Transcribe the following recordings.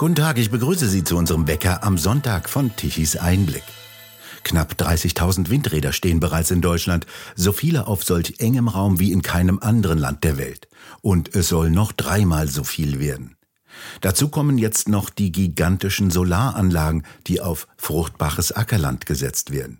Guten Tag, ich begrüße Sie zu unserem Wecker am Sonntag von Tichys Einblick. Knapp 30.000 Windräder stehen bereits in Deutschland, so viele auf solch engem Raum wie in keinem anderen Land der Welt. Und es soll noch dreimal so viel werden. Dazu kommen jetzt noch die gigantischen Solaranlagen, die auf fruchtbares Ackerland gesetzt werden.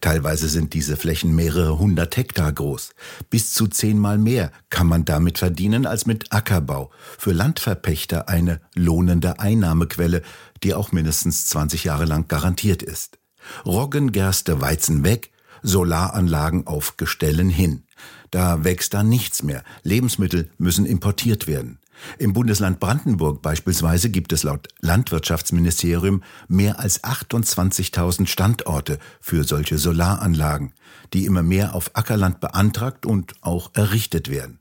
Teilweise sind diese Flächen mehrere hundert Hektar groß. Bis zu zehnmal mehr kann man damit verdienen als mit Ackerbau. Für Landverpächter eine lohnende Einnahmequelle, die auch mindestens 20 Jahre lang garantiert ist. Roggen, Gerste, Weizen weg, Solaranlagen auf Gestellen hin. Da wächst dann nichts mehr. Lebensmittel müssen importiert werden. Im Bundesland Brandenburg beispielsweise gibt es laut Landwirtschaftsministerium mehr als 28.000 Standorte für solche Solaranlagen, die immer mehr auf Ackerland beantragt und auch errichtet werden.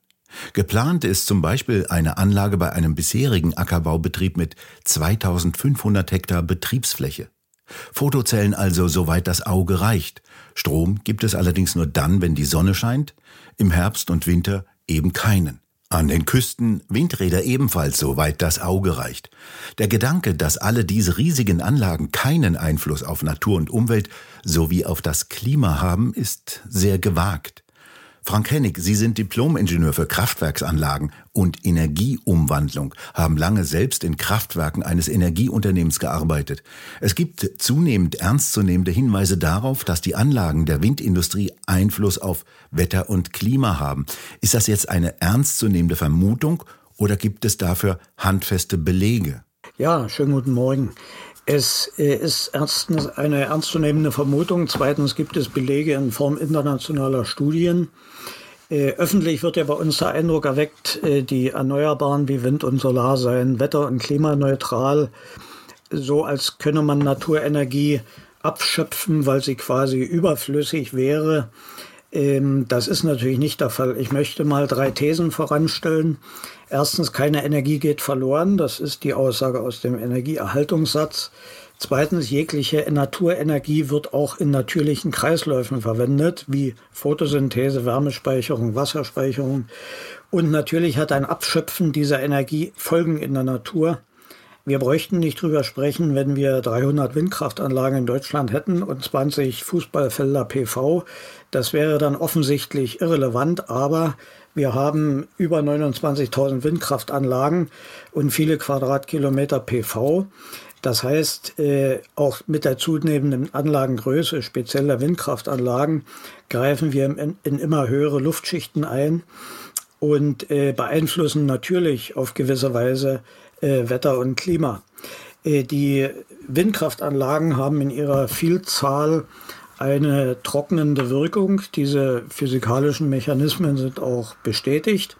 Geplant ist zum Beispiel eine Anlage bei einem bisherigen Ackerbaubetrieb mit 2500 Hektar Betriebsfläche. Fotozellen also soweit das Auge reicht. Strom gibt es allerdings nur dann, wenn die Sonne scheint, im Herbst und Winter eben keinen. An den Küsten Windräder ebenfalls soweit das Auge reicht. Der Gedanke, dass alle diese riesigen Anlagen keinen Einfluss auf Natur und Umwelt sowie auf das Klima haben, ist sehr gewagt. Frank Hennig, Sie sind Diplomingenieur für Kraftwerksanlagen und Energieumwandlung, haben lange selbst in Kraftwerken eines Energieunternehmens gearbeitet. Es gibt zunehmend ernstzunehmende Hinweise darauf, dass die Anlagen der Windindustrie Einfluss auf Wetter und Klima haben. Ist das jetzt eine ernstzunehmende Vermutung oder gibt es dafür handfeste Belege? Ja, schönen guten Morgen. Es äh, ist erstens eine ernstzunehmende Vermutung. Zweitens gibt es Belege in Form internationaler Studien. Äh, öffentlich wird ja bei uns der Eindruck erweckt, äh, die Erneuerbaren wie Wind und Solar seien wetter- und klimaneutral, so als könne man Naturenergie abschöpfen, weil sie quasi überflüssig wäre. Ähm, das ist natürlich nicht der Fall. Ich möchte mal drei Thesen voranstellen. Erstens, keine Energie geht verloren. Das ist die Aussage aus dem Energieerhaltungssatz. Zweitens, jegliche Naturenergie wird auch in natürlichen Kreisläufen verwendet, wie Photosynthese, Wärmespeicherung, Wasserspeicherung. Und natürlich hat ein Abschöpfen dieser Energie Folgen in der Natur. Wir bräuchten nicht drüber sprechen, wenn wir 300 Windkraftanlagen in Deutschland hätten und 20 Fußballfelder PV. Das wäre dann offensichtlich irrelevant, aber wir haben über 29.000 Windkraftanlagen und viele Quadratkilometer PV. Das heißt, äh, auch mit der zunehmenden Anlagengröße spezieller Windkraftanlagen greifen wir in, in immer höhere Luftschichten ein und äh, beeinflussen natürlich auf gewisse Weise äh, Wetter und Klima. Äh, die Windkraftanlagen haben in ihrer Vielzahl eine trocknende Wirkung. Diese physikalischen Mechanismen sind auch bestätigt.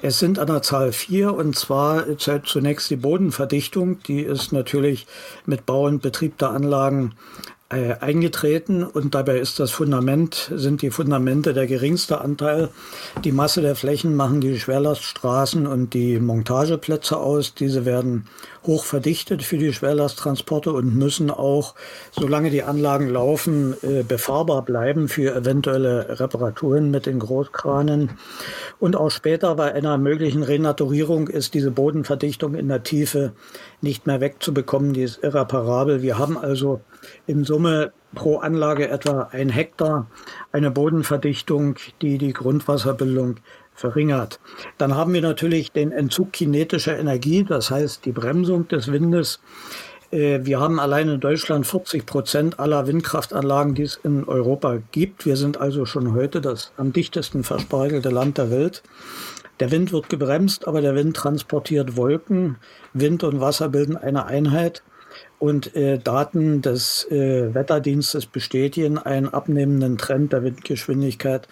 Es sind an der Zahl vier und zwar zunächst die Bodenverdichtung. Die ist natürlich mit Bau und Betrieb der Anlagen äh, eingetreten und dabei ist das Fundament, sind die Fundamente der geringste Anteil. Die Masse der Flächen machen die Schwerlaststraßen und die Montageplätze aus. Diese werden hoch verdichtet für die Schwerlasttransporte und müssen auch, solange die Anlagen laufen, äh, befahrbar bleiben für eventuelle Reparaturen mit den Großkranen. Und auch später bei einer möglichen Renaturierung ist diese Bodenverdichtung in der Tiefe nicht mehr wegzubekommen. Die ist irreparabel. Wir haben also in Summe pro Anlage etwa ein Hektar eine Bodenverdichtung, die die Grundwasserbildung verringert. Dann haben wir natürlich den Entzug kinetischer Energie, das heißt die Bremsung des Windes. Äh, wir haben allein in Deutschland 40 Prozent aller Windkraftanlagen, die es in Europa gibt. Wir sind also schon heute das am dichtesten verspeichelte Land der Welt. Der Wind wird gebremst, aber der Wind transportiert Wolken. Wind und Wasser bilden eine Einheit. Und äh, Daten des äh, Wetterdienstes bestätigen einen abnehmenden Trend der Windgeschwindigkeit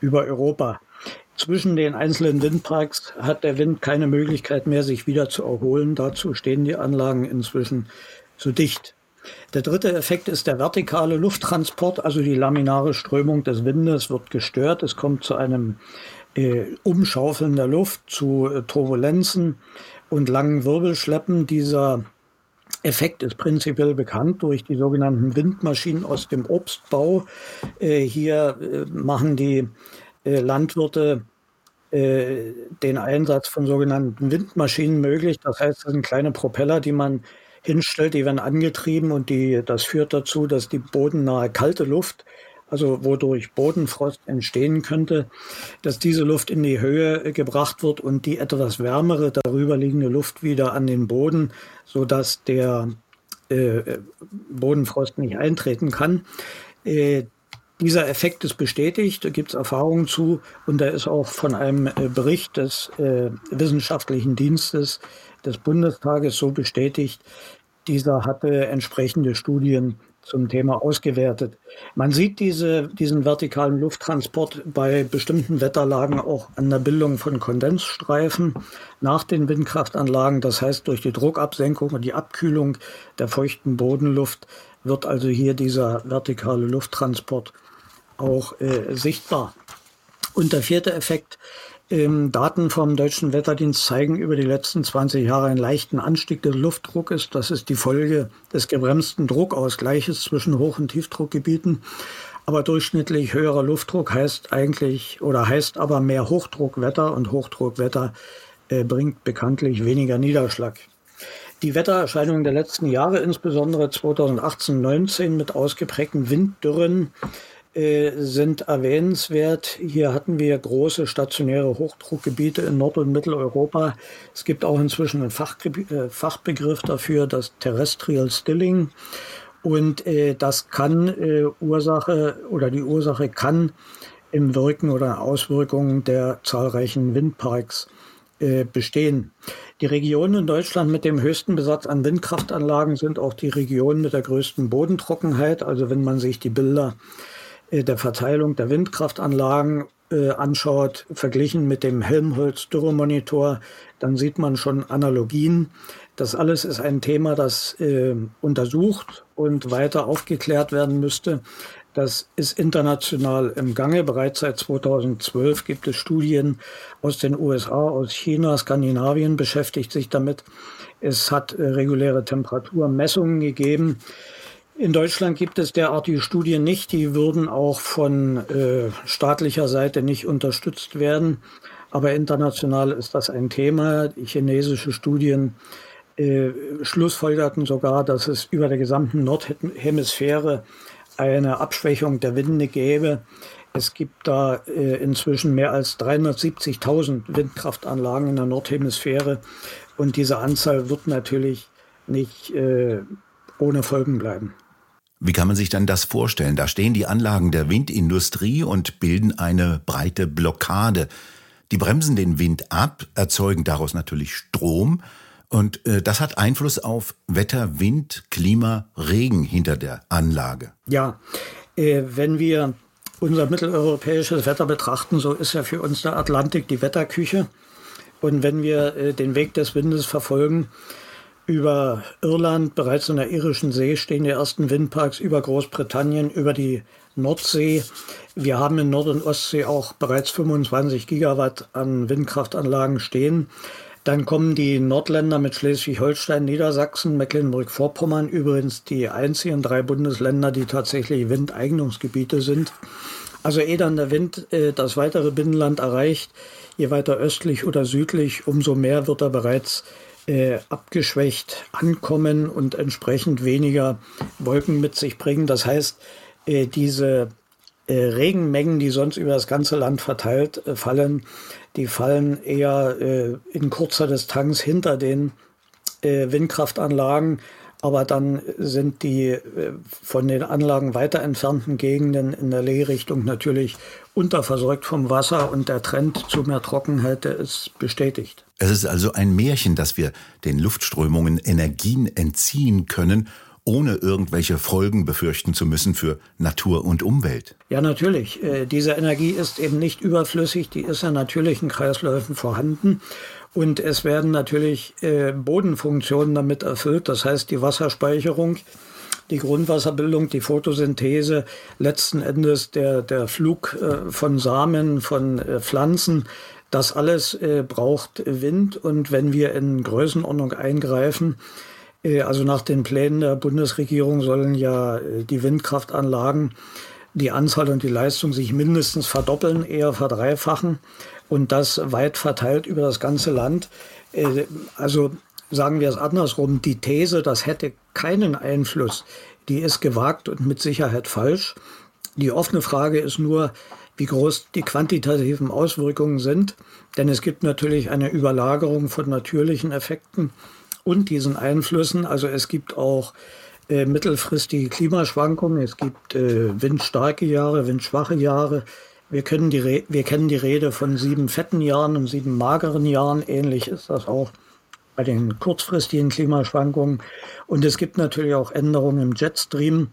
über Europa. Zwischen den einzelnen Windparks hat der Wind keine Möglichkeit mehr, sich wieder zu erholen. Dazu stehen die Anlagen inzwischen zu dicht. Der dritte Effekt ist der vertikale Lufttransport, also die laminare Strömung des Windes wird gestört. Es kommt zu einem äh, Umschaufeln der Luft, zu äh, Turbulenzen und langen Wirbelschleppen. Dieser Effekt ist prinzipiell bekannt durch die sogenannten Windmaschinen aus dem Obstbau. Äh, hier äh, machen die äh, Landwirte den Einsatz von sogenannten Windmaschinen möglich. Das heißt, das sind kleine Propeller, die man hinstellt, die werden angetrieben und die, das führt dazu, dass die bodennahe kalte Luft, also wodurch Bodenfrost entstehen könnte, dass diese Luft in die Höhe gebracht wird und die etwas wärmere darüber liegende Luft wieder an den Boden, sodass der äh, Bodenfrost nicht eintreten kann. Äh, dieser Effekt ist bestätigt, da gibt es Erfahrungen zu und da ist auch von einem äh, Bericht des äh, Wissenschaftlichen Dienstes des Bundestages so bestätigt. Dieser hatte entsprechende Studien zum Thema ausgewertet. Man sieht diese, diesen vertikalen Lufttransport bei bestimmten Wetterlagen auch an der Bildung von Kondensstreifen nach den Windkraftanlagen. Das heißt, durch die Druckabsenkung und die Abkühlung der feuchten Bodenluft wird also hier dieser vertikale Lufttransport auch äh, sichtbar. Und der vierte Effekt ähm, Daten vom Deutschen Wetterdienst zeigen über die letzten 20 Jahre einen leichten Anstieg des Luftdruckes. Das ist die Folge des gebremsten Druckausgleiches zwischen Hoch- und Tiefdruckgebieten. Aber durchschnittlich höherer Luftdruck heißt eigentlich oder heißt aber mehr Hochdruckwetter und Hochdruckwetter äh, bringt bekanntlich weniger Niederschlag. Die Wettererscheinungen der letzten Jahre, insbesondere 2018, 19 mit ausgeprägten Winddürren, sind erwähnenswert. Hier hatten wir große stationäre Hochdruckgebiete in Nord- und Mitteleuropa. Es gibt auch inzwischen einen äh, Fachbegriff dafür, das Terrestrial Stilling. Und äh, das kann äh, Ursache oder die Ursache kann im Wirken oder Auswirkungen der zahlreichen Windparks äh, bestehen. Die Regionen in Deutschland mit dem höchsten Besatz an Windkraftanlagen sind auch die Regionen mit der größten Bodentrockenheit. Also wenn man sich die Bilder äh, der Verteilung der Windkraftanlagen äh, anschaut, verglichen mit dem Helmholtz-Dürremonitor, dann sieht man schon Analogien. Das alles ist ein Thema, das äh, untersucht und weiter aufgeklärt werden müsste. Das ist international im Gange. Bereits seit 2012 gibt es Studien aus den USA, aus China, Skandinavien beschäftigt sich damit. Es hat äh, reguläre Temperaturmessungen gegeben. In Deutschland gibt es derartige Studien nicht. Die würden auch von äh, staatlicher Seite nicht unterstützt werden. Aber international ist das ein Thema. Chinesische Studien äh, schlussfolgerten sogar, dass es über der gesamten Nordhemisphäre eine Abschwächung der Winde gäbe. Es gibt da äh, inzwischen mehr als 370.000 Windkraftanlagen in der Nordhemisphäre. Und diese Anzahl wird natürlich nicht äh, ohne Folgen bleiben. Wie kann man sich dann das vorstellen? Da stehen die Anlagen der Windindustrie und bilden eine breite Blockade. Die bremsen den Wind ab, erzeugen daraus natürlich Strom und äh, das hat Einfluss auf Wetter, Wind, Klima, Regen hinter der Anlage. Ja, äh, wenn wir unser mitteleuropäisches Wetter betrachten, so ist ja für uns der Atlantik die Wetterküche. Und wenn wir äh, den Weg des Windes verfolgen, über Irland, bereits in der irischen See stehen die ersten Windparks, über Großbritannien, über die Nordsee. Wir haben in Nord- und Ostsee auch bereits 25 Gigawatt an Windkraftanlagen stehen. Dann kommen die Nordländer mit Schleswig-Holstein, Niedersachsen, Mecklenburg-Vorpommern, übrigens die einzigen drei Bundesländer, die tatsächlich Windeignungsgebiete sind. Also ehe dann der Wind äh, das weitere Binnenland erreicht, je weiter östlich oder südlich, umso mehr wird er bereits äh, abgeschwächt ankommen und entsprechend weniger Wolken mit sich bringen. Das heißt, äh, diese äh, Regenmengen, die sonst über das ganze Land verteilt äh, fallen, die fallen eher äh, in kurzer Distanz hinter den äh, Windkraftanlagen. Aber dann sind die von den Anlagen weiter entfernten Gegenden in der Lehrichtung natürlich unterversorgt vom Wasser und der Trend zu mehr Trockenheit, der ist bestätigt. Es ist also ein Märchen, dass wir den Luftströmungen Energien entziehen können, ohne irgendwelche Folgen befürchten zu müssen für Natur und Umwelt. Ja, natürlich. Äh, diese Energie ist eben nicht überflüssig, die ist in natürlichen Kreisläufen vorhanden. Und es werden natürlich äh, Bodenfunktionen damit erfüllt, das heißt die Wasserspeicherung, die Grundwasserbildung, die Photosynthese, letzten Endes der, der Flug äh, von Samen, von Pflanzen, das alles äh, braucht Wind und wenn wir in Größenordnung eingreifen, äh, also nach den Plänen der Bundesregierung sollen ja äh, die Windkraftanlagen die Anzahl und die Leistung sich mindestens verdoppeln, eher verdreifachen. und das weit verteilt über das ganze Land. Äh, also sagen wir es andersrum, die These, das hätte keinen Einfluss, die ist gewagt und mit Sicherheit falsch. Die offene Frage ist nur, wie groß die quantitativen Auswirkungen sind. Denn es gibt natürlich eine Überlagerung von natürlichen Effekten und diesen Einflüssen. Also es gibt auch äh, mittelfristige Klimaschwankungen, es gibt äh, windstarke Jahre, windschwache Jahre. Wir, können die wir kennen die Rede von sieben fetten Jahren und sieben mageren Jahren. Ähnlich ist das auch bei den kurzfristigen Klimaschwankungen. Und es gibt natürlich auch Änderungen im Jetstream.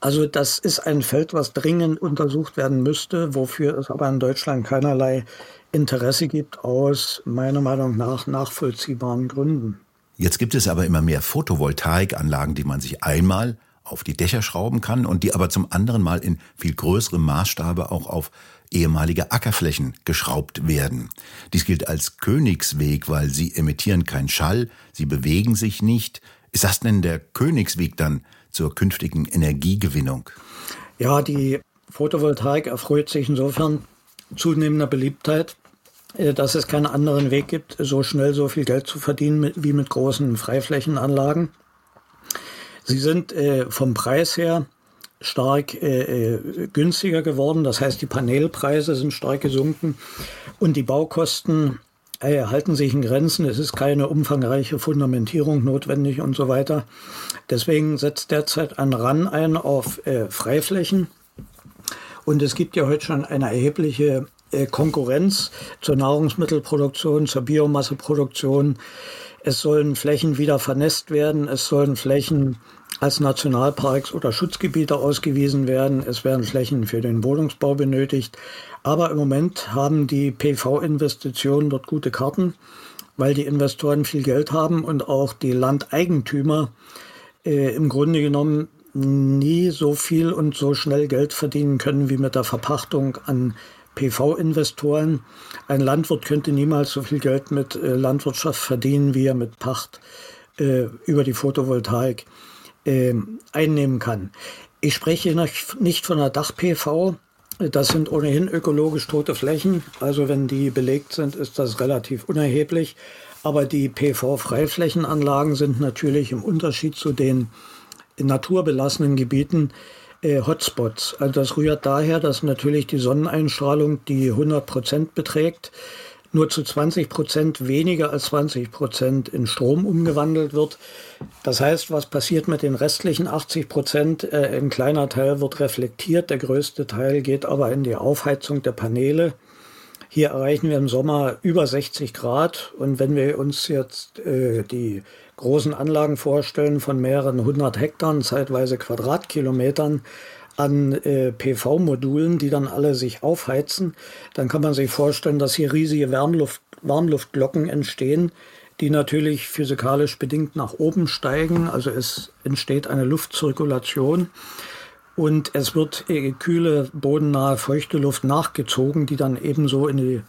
Also das ist ein Feld, was dringend untersucht werden müsste, wofür es aber in Deutschland keinerlei Interesse gibt, aus meiner Meinung nach nachvollziehbaren Gründen. Jetzt gibt es aber immer mehr Photovoltaikanlagen, die man sich einmal auf die Dächer schrauben kann und die aber zum anderen Mal in viel größerem Maßstabe auch auf ehemalige Ackerflächen geschraubt werden. Dies gilt als Königsweg, weil sie emittieren keinen Schall, sie bewegen sich nicht. Ist das denn der Königsweg dann zur künftigen Energiegewinnung? Ja, die Photovoltaik erfreut sich insofern zunehmender Beliebtheit, äh, dass es keinen anderen Weg gibt, so schnell so viel Geld zu verdienen wie mit großen Freiflächenanlagen. Sie sind äh, vom Preis her stark äh, äh, günstiger geworden. Das heißt, die Panelpreise sind stark gesunken und die Baukosten äh, halten sich in Grenzen. Es ist keine umfangreiche Fundamentierung notwendig und so weiter. Deswegen setzt derzeit ein RAN ein auf äh, Freiflächen. Und es gibt ja heute schon eine erhebliche äh, Konkurrenz zur Nahrungsmittelproduktion, zur Biomasseproduktion. Es sollen Flächen wieder vernässt werden. Es sollen Flächen als Nationalparks oder Schutzgebiete ausgewiesen werden. Es werden Flächen für den Wohnungsbau benötigt. Aber im Moment haben die PV-Investitionen dort gute Karten, weil die Investoren viel Geld haben und auch die Landeigentümer äh, im Grunde genommen nie so viel und so schnell Geld verdienen können wie mit der Verpachtung an PV-Investoren. Ein Landwirt könnte niemals so viel Geld mit äh, Landwirtschaft verdienen, wie er mit Pacht äh, über die Photovoltaik äh, einnehmen kann. Ich spreche nicht von einer Dach-PV. Das sind ohnehin ökologisch tote Flächen. Also wenn die belegt sind, ist das relativ unerheblich. Aber die PV-Freiflächenanlagen sind natürlich im Unterschied zu den naturbelassenen Gebieten äh, Hotspots. Also das rührt daher, dass natürlich die Sonneneinstrahlung, die 100 Prozent beträgt, nur zu 20 Prozent weniger als 20 Prozent in Strom umgewandelt wird. Das heißt, was passiert mit den restlichen 80 Prozent? Äh, ein kleiner Teil wird reflektiert, der größte Teil geht aber in die Aufheizung der Paneele. Hier erreichen wir im Sommer über 60 Grad und wenn wir uns jetzt äh, die großen Anlagen vorstellen von mehreren hundert Hektar, zeitweise Quadratkilometern, an äh, PV-Modulen, die dann alle sich aufheizen, dann kann man sich vorstellen, dass hier riesige Wärmluft, Warmluftglocken entstehen, die natürlich physikalisch bedingt nach oben steigen. Also es entsteht eine Luftzirkulation und es wird äh, kühle, bodennahe, feuchte Luft nachgezogen, die dann ebenso in die,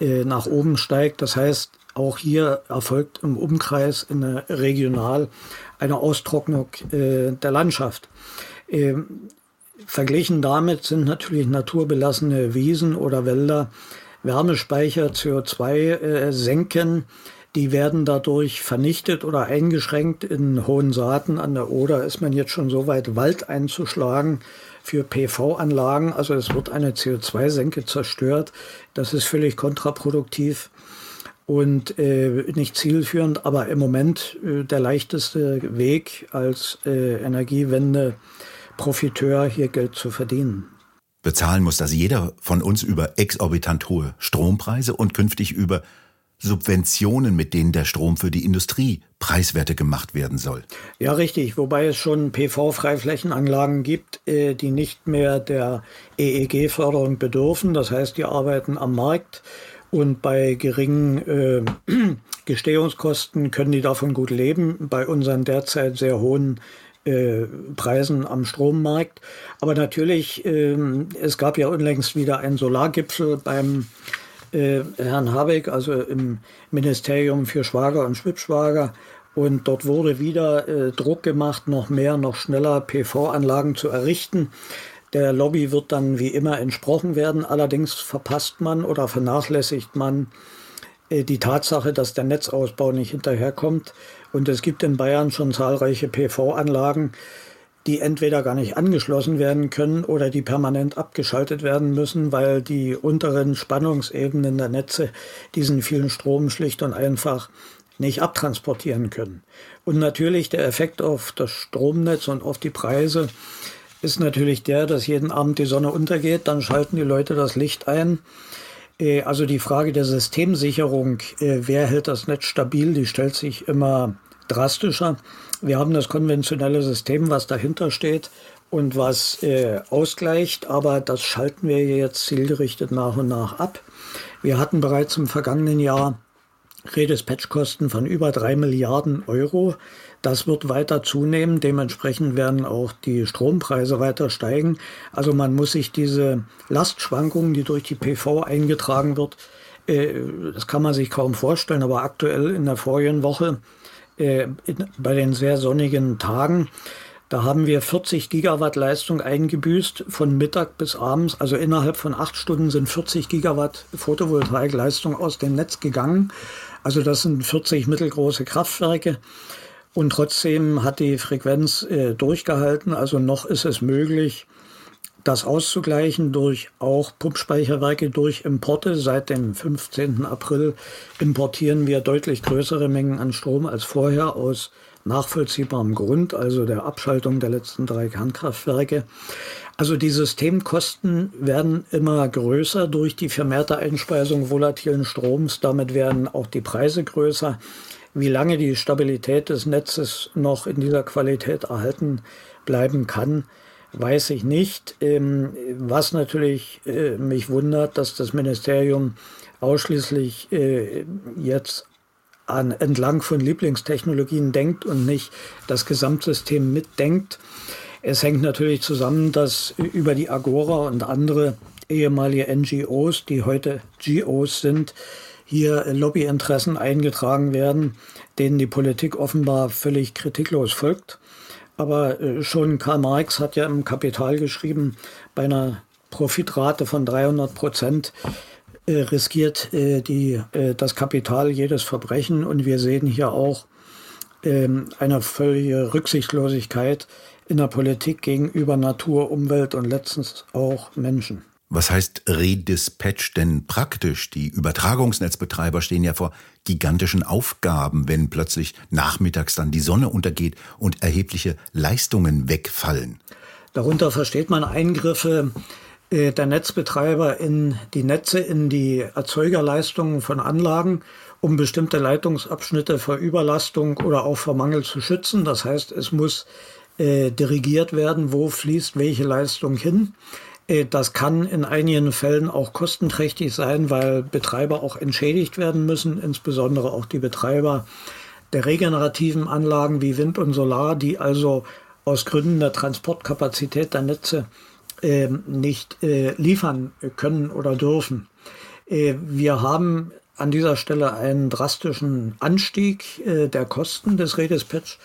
äh, nach oben steigt. Das heißt, auch hier erfolgt im Umkreis in regional eine Austrocknung äh, der Landschaft. Ähm, Verglichen damit sind natürlich naturbelassene Wiesen oder Wälder Wärmespeicher CO2 äh. Die werden dadurch vernichtet oder eingeschränkt. In hohen Saaten an der Oder ist man jetzt schon so weit, Wald einzuschlagen für PV-Anlagen. Also es wird eine CO2-Senke zerstört. Das ist völlig kontraproduktiv und äh, nicht zielführend, aber im Moment äh, der leichteste Weg als äh, Energiewende Profiteur hier Geld zu verdienen. Bezahlen muss das jeder von uns über exorbitant hohe Strompreise und künftig über Subventionen, mit denen der Strom für die Industrie preiswerter gemacht werden soll. Ja, richtig. Wobei es schon PV-Freiflächenanlagen gibt, äh, die nicht mehr der EEG-Förderung bedürfen. Das heißt, die arbeiten am Markt und bei geringen äh, Gestehungskosten können die davon gut leben. Bei unseren derzeit sehr hohen äh, Preisen am Strommarkt. Aber natürlich, äh, es gab ja unlängst wieder einen Solargipfel beim äh, Herrn Habeck, also im Ministerium für Schwager und Schwibschwager. Und dort wurde wieder äh, Druck gemacht, noch mehr, noch schneller PV-Anlagen zu errichten. Der Lobby wird dann wie immer entsprochen werden. Allerdings verpasst man oder vernachlässigt man äh, die Tatsache, dass der Netzausbau nicht hinterherkommt. Und es gibt in Bayern schon zahlreiche PV-Anlagen, die entweder gar nicht angeschlossen werden können oder die permanent abgeschaltet werden müssen, weil die unteren Spannungsebenen der Netze diesen vielen Strom schlicht und einfach nicht abtransportieren können. Und natürlich der Effekt auf das Stromnetz und auf die Preise ist natürlich der, dass jeden Abend die Sonne untergeht, dann schalten die Leute das Licht ein. Äh, also die Frage der Systemsicherung, äh, wer hält das Netz stabil, die stellt sich immer drastischer. Wir haben das konventionelle System, was dahinter steht und was äh, ausgleicht, aber das schalten wir jetzt zielgerichtet nach und nach ab. Wir hatten bereits im vergangenen Jahr Redispatchkosten von über drei Milliarden Euro. Das wird weiter zunehmen. Dementsprechend werden auch die Strompreise weiter steigen. Also man muss sich diese Lastschwankungen, die durch die PV eingetragen wird, äh, das kann man sich kaum vorstellen. Aber aktuell in der vorigen Woche äh, bei den sehr sonnigen Tagen, da haben wir 40 Gigawatt Leistung eingebüßt von Mittag bis abends. Also innerhalb von acht Stunden sind 40 Gigawatt Photovoltaikleistung aus dem Netz gegangen. Also das sind 40 mittelgroße Kraftwerke. Und trotzdem hat die Frequenz äh, durchgehalten. Also noch ist es möglich, das auszugleichen durch auch Pumpspeicherwerke, durch Importe. Seit dem 15. April importieren wir deutlich größere Mengen an Strom als vorher aus nachvollziehbarem Grund, also der Abschaltung der letzten drei Kernkraftwerke. Also die Systemkosten werden immer größer durch die vermehrte Einspeisung volatilen Stroms. Damit werden auch die Preise größer. Wie lange die Stabilität des Netzes noch in dieser Qualität erhalten bleiben kann, weiß ich nicht. Ähm, was natürlich äh, mich wundert, dass das Ministerium ausschließlich äh, jetzt an, entlang von Lieblingstechnologien denkt und nicht das Gesamtsystem mitdenkt. Es hängt natürlich zusammen, dass über die Agora und andere ehemalige NGOs, die heute GOs sind, hier Lobbyinteressen eingetragen werden, denen die Politik offenbar völlig kritiklos folgt. Aber äh, schon Karl Marx hat ja im Kapital geschrieben, bei einer Profitrate von 300 Prozent äh, riskiert äh, die, das Kapital jedes Verbrechen. Und wir sehen hier auch ähm, eine völlige Rücksichtslosigkeit in der Politik gegenüber Natur, Umwelt und letztens auch Menschen. Was heißt Redispatch denn praktisch? Die Übertragungsnetzbetreiber stehen ja vor gigantischen Aufgaben, wenn plötzlich nachmittags dann die Sonne untergeht und erhebliche Leistungen wegfallen. Darunter versteht man Eingriffe äh, der Netzbetreiber in die Netze, in die Erzeugerleistungen von Anlagen, um bestimmte Leitungsabschnitte vor Überlastung oder auch vor Mangel zu schützen. Das heißt, es muss äh, dirigiert werden, wo fließt welche Leistung hin. Äh, das kann in einigen Fällen auch kostenträchtig sein, weil Betreiber auch entschädigt werden müssen, insbesondere auch die Betreiber der regenerativen Anlagen wie Wind und Solar, die also aus Gründen der Transportkapazität der Netze äh, nicht äh, liefern können oder dürfen. Äh, wir haben an dieser Stelle einen drastischen Anstieg der Kosten des Redispatch.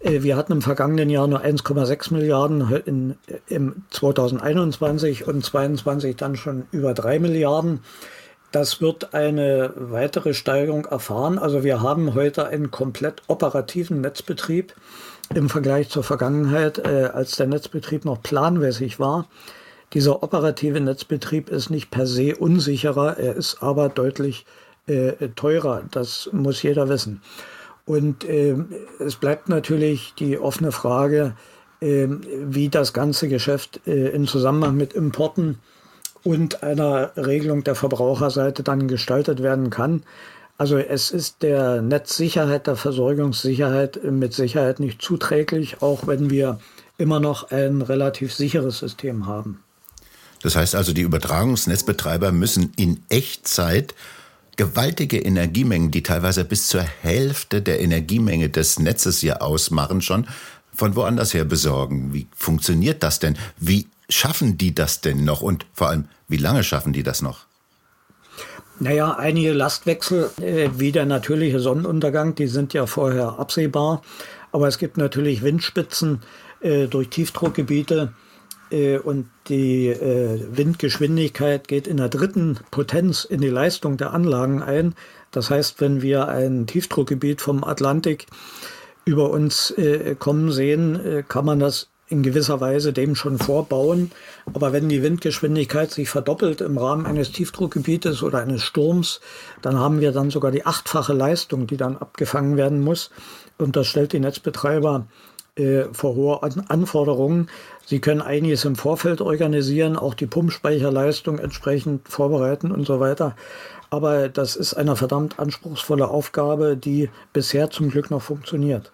Äh, wir hatten im vergangenen Jahr nur 1,6 Milliarden im 2021 und 2022 dann schon über 3 Milliarden. Das wird eine weitere Steigerung erfahren. Also wir haben heute einen komplett operativen Netzbetrieb im Vergleich zur Vergangenheit, äh, als der Netzbetrieb noch planmäßig war. Dieser operative Netzbetrieb ist nicht per se unsicherer, er ist aber deutlich äh, teurer. Das muss jeder wissen. Und äh, es bleibt natürlich die offene Frage, äh, wie das ganze Geschäft äh, im Zusammenhang mit Importen und einer Regelung der Verbraucherseite dann gestaltet werden kann. Also es ist der Netzsicherheit, der Versorgungssicherheit mit Sicherheit nicht zuträglich, auch wenn wir immer noch ein relativ sicheres System haben. Das heißt also, die Übertragungsnetzbetreiber müssen in Echtzeit gewaltige Energiemengen, die teilweise bis zur Hälfte der Energiemenge des Netzes hier ausmachen, schon von woanders her besorgen. Wie funktioniert das denn? Wie schaffen die das denn noch? Und vor allem, wie lange schaffen die das noch? Naja, einige Lastwechsel, äh, wie der natürliche Sonnenuntergang, die sind ja vorher absehbar. Aber es gibt natürlich Windspitzen äh, durch Tiefdruckgebiete, und die äh, Windgeschwindigkeit geht in der dritten Potenz in die Leistung der Anlagen ein. Das heißt, wenn wir ein Tiefdruckgebiet vom Atlantik über uns äh, kommen sehen, äh, kann man das in gewisser Weise dem schon vorbauen. Aber wenn die Windgeschwindigkeit sich verdoppelt im Rahmen eines Tiefdruckgebietes oder eines Sturms, dann haben wir dann sogar die achtfache Leistung, die dann abgefangen werden muss. Und das stellt die Netzbetreiber äh, vor hohe Anforderungen. Sie können einiges im Vorfeld organisieren, auch die Pumpspeicherleistung entsprechend vorbereiten und so weiter. Aber das ist eine verdammt anspruchsvolle Aufgabe, die bisher zum Glück noch funktioniert.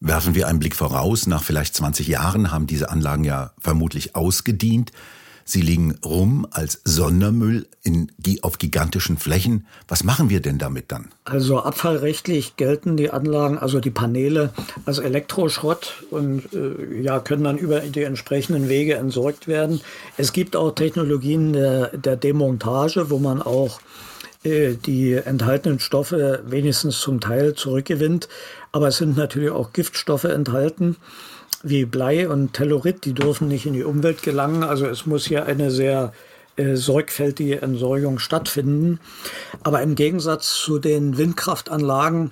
Werfen wir einen Blick voraus, nach vielleicht 20 Jahren haben diese Anlagen ja vermutlich ausgedient. Sie liegen rum als Sondermüll in, auf gigantischen Flächen. Was machen wir denn damit dann? Also abfallrechtlich gelten die Anlagen, also die Paneele, als Elektroschrott und äh, ja, können dann über die entsprechenden Wege entsorgt werden. Es gibt auch Technologien der, der Demontage, wo man auch äh, die enthaltenen Stoffe wenigstens zum Teil zurückgewinnt. Aber es sind natürlich auch Giftstoffe enthalten, wie Blei und Tellurid, die dürfen nicht in die Umwelt gelangen. Also es muss hier eine sehr äh, sorgfältige Entsorgung stattfinden. Aber im Gegensatz zu den Windkraftanlagen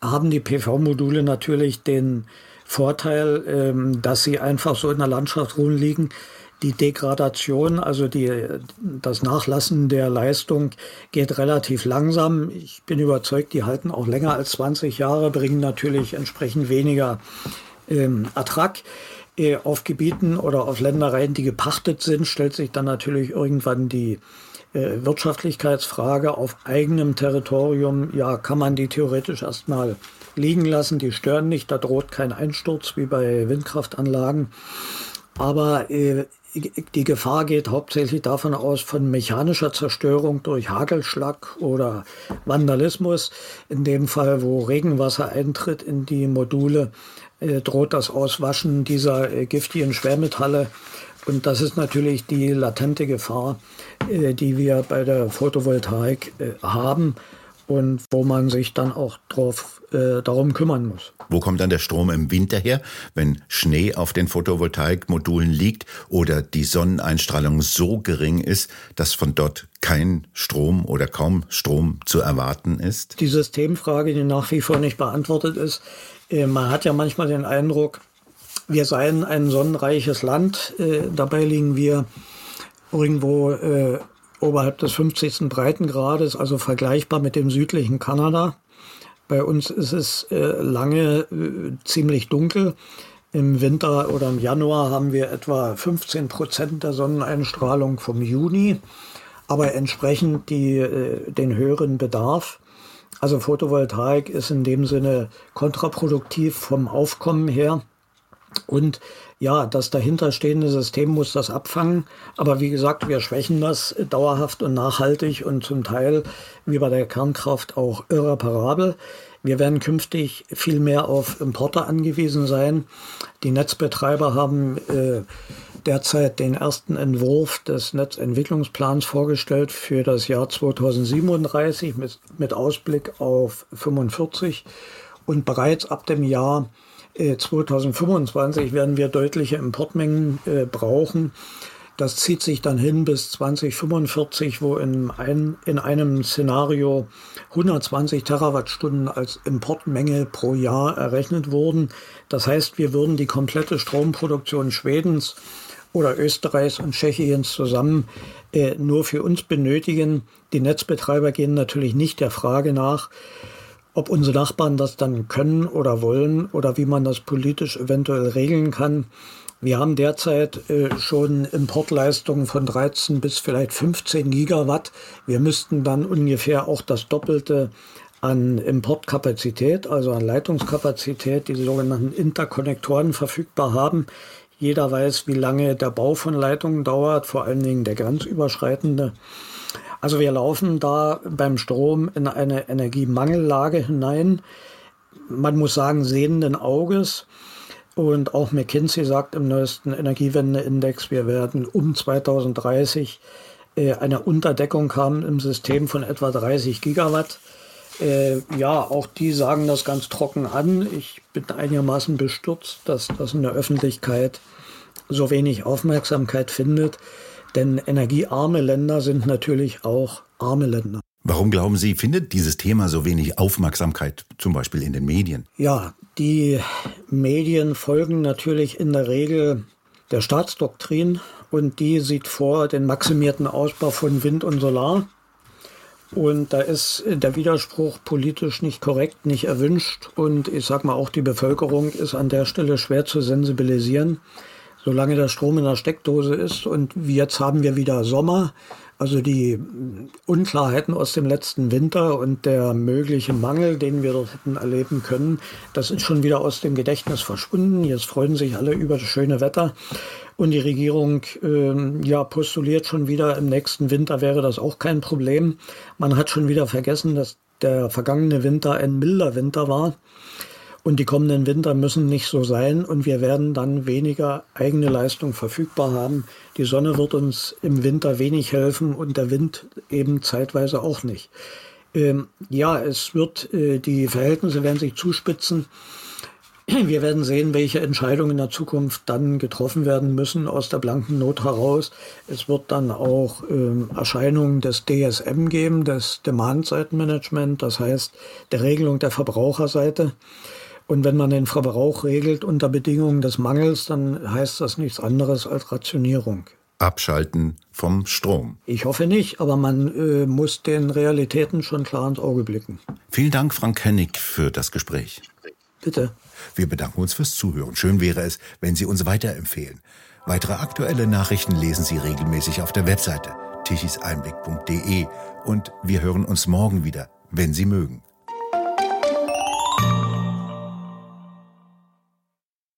haben die PV-Module natürlich den Vorteil, ähm, dass sie einfach so in der Landschaft rumliegen die Degradation, also die, das Nachlassen der Leistung geht relativ langsam. Ich bin überzeugt, die halten auch länger als 20 Jahre, bringen natürlich entsprechend weniger ähm, Ertrag. Äh, auf Gebieten oder auf Ländereien, die gepachtet sind, stellt sich dann natürlich irgendwann die äh, Wirtschaftlichkeitsfrage auf eigenem Territorium. Ja, kann man die theoretisch erstmal liegen lassen, die stören nicht, da droht kein Einsturz wie bei Windkraftanlagen. Aber äh, die Gefahr geht hauptsächlich davon aus, von mechanischer Zerstörung durch Hagelschlag oder Vandalismus. In dem Fall, wo Regenwasser eintritt in die Module, äh, droht das Auswaschen dieser äh, giftigen Schwermetalle. Und das ist natürlich die latente Gefahr, äh, die wir bei der Photovoltaik haben und wo man sich dann auch drauf, äh, darum kümmern muss. Wo kommt dann der Strom im Winter her, wenn Schnee auf den Photovoltaikmodulen liegt oder die Sonneneinstrahlung so gering ist, dass von dort kein Strom oder kaum Strom zu erwarten ist? Die Systemfrage, die nach wie vor nicht beantwortet ist, äh, man hat ja manchmal den Eindruck, wir seien ein sonnenreiches Land, äh, dabei liegen wir irgendwo äh, oberhalb des 50. Breitengrades, also vergleichbar mit dem südlichen Kanada. Bei uns ist es äh, lange äh, ziemlich dunkel. Im Winter oder im Januar haben wir etwa 15 Prozent der Sonneneinstrahlung vom Juni, aber entsprechend die, äh, den höheren Bedarf. Also Photovoltaik ist in dem Sinne kontraproduktiv vom Aufkommen her. Und ja, das dahinterstehende System muss das abfangen. Aber wie gesagt, wir schwächen das dauerhaft und nachhaltig und zum Teil, wie bei der Kernkraft, auch irreparabel. Wir werden künftig viel mehr auf Importer angewiesen sein. Die Netzbetreiber haben äh, derzeit den ersten Entwurf des Netzentwicklungsplans vorgestellt für das Jahr 2037 mit, mit Ausblick auf 45. Und bereits ab dem Jahr 2025 äh, werden wir deutliche Importmengen äh, brauchen. Das zieht sich dann hin bis 2045, wo in, ein, in einem Szenario 120 Terawattstunden als Importmenge pro Jahr errechnet wurden. Das heißt, wir würden die komplette Stromproduktion Schwedens oder Österreichs und Tschechiens zusammen äh, nur für uns benötigen. Die Netzbetreiber gehen natürlich nicht der Frage nach, ob unsere Nachbarn das dann können oder wollen oder wie man das politisch eventuell regeln kann. Wir haben derzeit äh, schon Importleistungen von 13 bis vielleicht 15 Gigawatt. Wir müssten dann ungefähr auch das Doppelte an Importkapazität, also an Leitungskapazität, die sogenannten Interkonnektoren verfügbar haben. Jeder weiß, wie lange der Bau von Leitungen dauert, vor allen Dingen der grenzüberschreitende. Also wir laufen da beim Strom in eine Energiemangellage hinein. Man muss sagen, sehenden Auges. Und auch McKinsey sagt im neuesten Energiewendeindex, wir werden um 2030 äh, eine Unterdeckung haben im System von etwa 30 Gigawatt. Äh, ja, auch die sagen das ganz trocken an. Ich bin einigermaßen bestürzt, dass das in der Öffentlichkeit so wenig Aufmerksamkeit findet. Denn energiearme Länder sind natürlich auch arme Länder. Warum glauben Sie, findet dieses Thema so wenig Aufmerksamkeit, zum Beispiel in den Medien? Ja, die Medien folgen natürlich in der Regel der Staatsdoktrin und die sieht vor den maximierten Ausbau von Wind und Solar. Und da ist der Widerspruch politisch nicht korrekt, nicht erwünscht. Und ich sag mal, auch die Bevölkerung ist an der Stelle schwer zu sensibilisieren. Solange der Strom in der Steckdose ist und jetzt haben wir wieder Sommer, also die Unklarheiten aus dem letzten Winter und der mögliche Mangel, den wir dort hätten erleben können, das ist schon wieder aus dem Gedächtnis verschwunden. Jetzt freuen sich alle über das schöne Wetter. Und die Regierung äh, ja, postuliert schon wieder, im nächsten Winter wäre das auch kein Problem. Man hat schon wieder vergessen, dass der vergangene Winter ein milder Winter war. Und die kommenden Winter müssen nicht so sein und wir werden dann weniger eigene Leistung verfügbar haben. Die Sonne wird uns im Winter wenig helfen und der Wind eben zeitweise auch nicht. Ähm, ja, es wird, äh, die Verhältnisse werden sich zuspitzen. Wir werden sehen, welche Entscheidungen in der Zukunft dann getroffen werden müssen aus der blanken Not heraus. Es wird dann auch ähm, Erscheinungen des DSM geben, des Demand-Seitenmanagement, das heißt der Regelung der Verbraucherseite. Und wenn man den Verbrauch regelt unter Bedingungen des Mangels, dann heißt das nichts anderes als Rationierung. Abschalten vom Strom. Ich hoffe nicht, aber man äh, muss den Realitäten schon klar ins Auge blicken. Vielen Dank, Frank Hennig, für das Gespräch. Bitte. Wir bedanken uns fürs Zuhören. Schön wäre es, wenn Sie uns weiterempfehlen. Weitere aktuelle Nachrichten lesen Sie regelmäßig auf der Webseite tichiseinblick.de und wir hören uns morgen wieder, wenn Sie mögen.